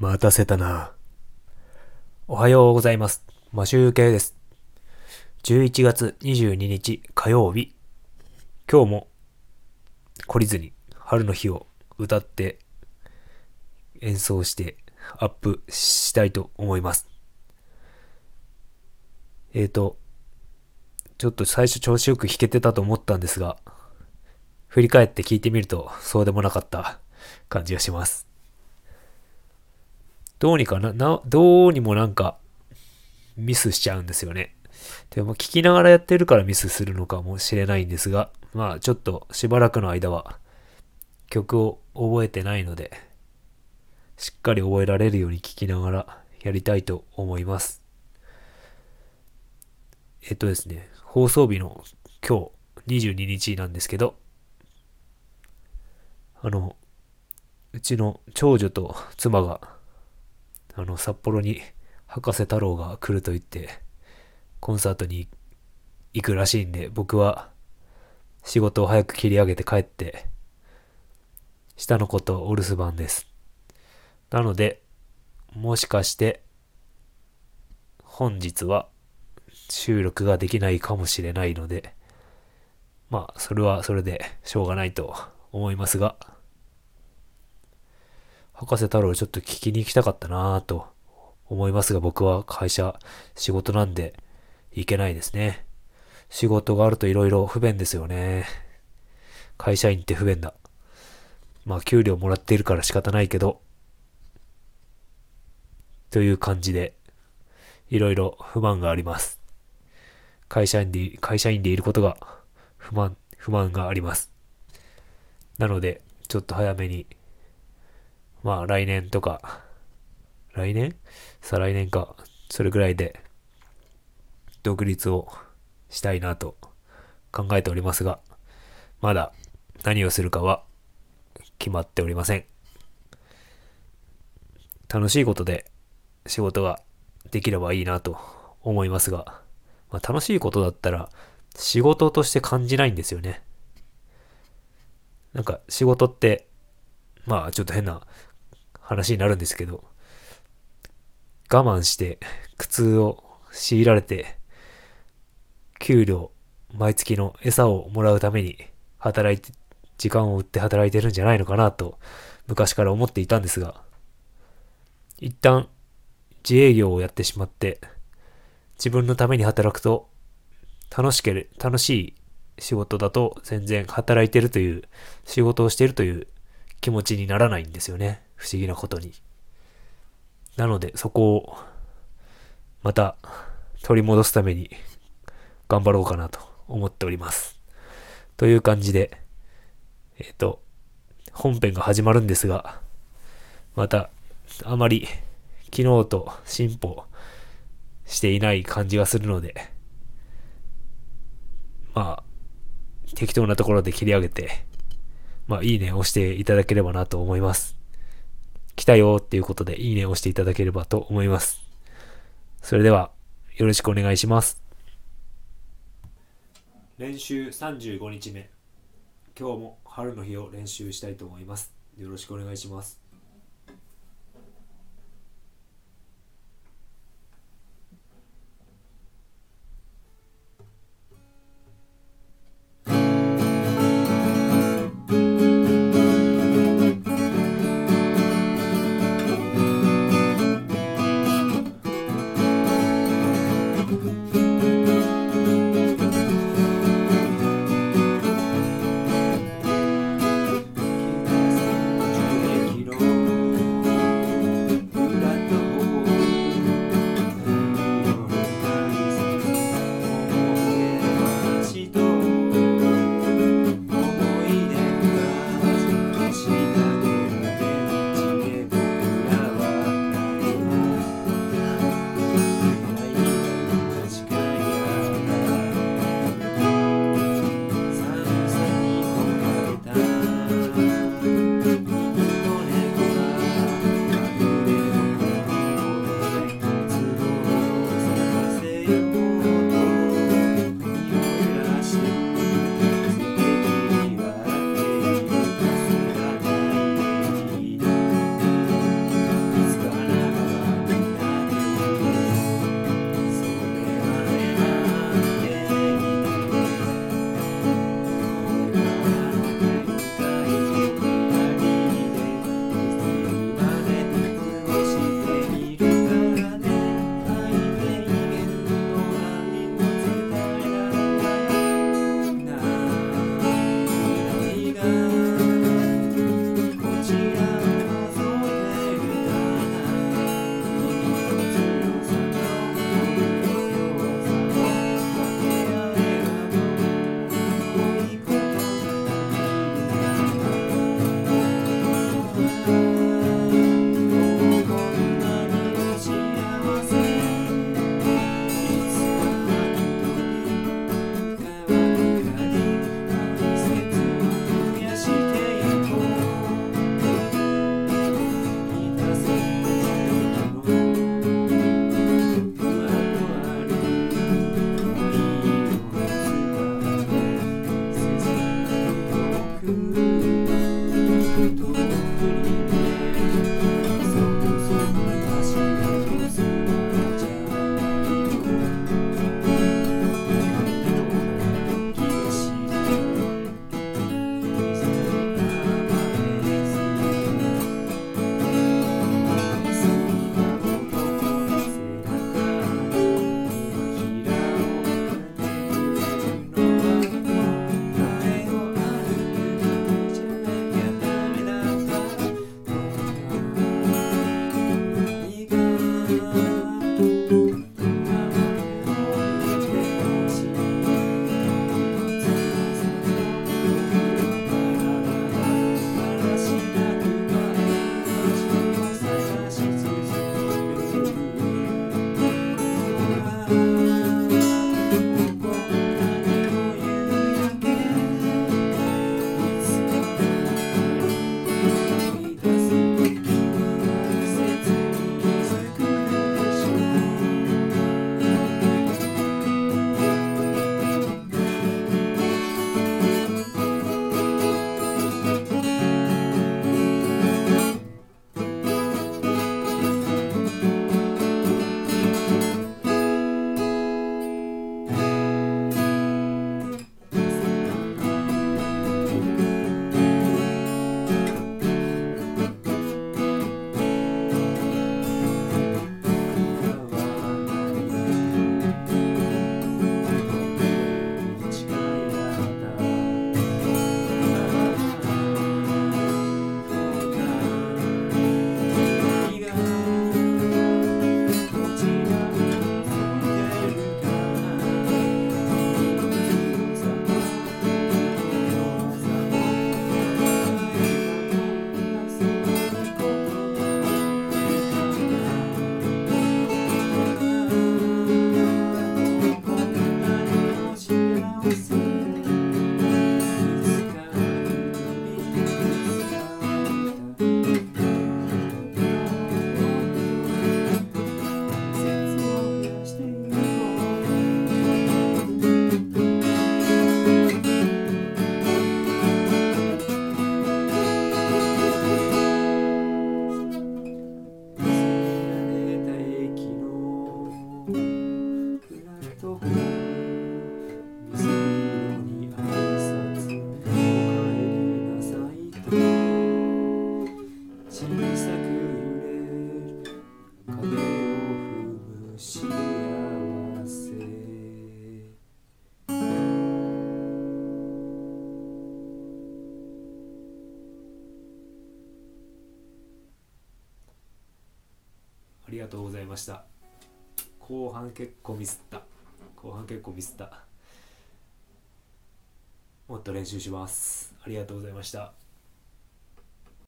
待たせたな。おはようございます。マシュです。11月22日火曜日。今日も懲りずに春の日を歌って演奏してアップしたいと思います。えーと、ちょっと最初調子よく弾けてたと思ったんですが、振り返って聞いてみるとそうでもなかった感じがします。どうにかな、な、どうにもなんかミスしちゃうんですよね。でも聞きながらやってるからミスするのかもしれないんですが、まあちょっとしばらくの間は曲を覚えてないので、しっかり覚えられるように聞きながらやりたいと思います。えっとですね、放送日の今日22日なんですけど、あの、うちの長女と妻が、あの、札幌に博士太郎が来ると言って、コンサートに行くらしいんで、僕は仕事を早く切り上げて帰って、下の子とお留守番です。なので、もしかして、本日は収録ができないかもしれないので、まあ、それはそれでしょうがないと思いますが、博士太郎ちょっと聞きに行きたかったなぁと思いますが、僕は会社、仕事なんで行けないですね。仕事があると色々不便ですよね。会社員って不便だ。まあ、給料もらっているから仕方ないけど、という感じで、いろいろ不満があります。会社員で、会社員でいることが不満、不満があります。なので、ちょっと早めに、まあ来年とか、来年？再来年か、それぐらいで、独立をしたいなと考えておりますが、まだ何をするかは決まっておりません。楽しいことで仕事ができればいいなと思いますが、まあ、楽しいことだったら仕事として感じないんですよね。なんか仕事って、まあちょっと変な話になるんですけど、我慢して苦痛を強いられて、給料、毎月の餌をもらうために働いて、時間を売って働いてるんじゃないのかなと昔から思っていたんですが、一旦自営業をやってしまって、自分のために働くと楽しけれ、楽しい仕事だと全然働いてるという、仕事をしているという気持ちにならないんですよね。不思議なことに。なのでそこをまた取り戻すために頑張ろうかなと思っております。という感じで、えっ、と、本編が始まるんですが、またあまり昨日と進歩していない感じがするので、まあ、適当なところで切り上げて、まあ、いいねを押していただければなと思います。来たよっていうことで、いいねを押していただければと思います。それでは、よろしくお願いします。練習35日目。今日も春の日を練習したいと思います。よろしくお願いします。「Thank you. とうございました。後半結構ミスった。後半結構ミスった。もっと練習します。ありがとうございました。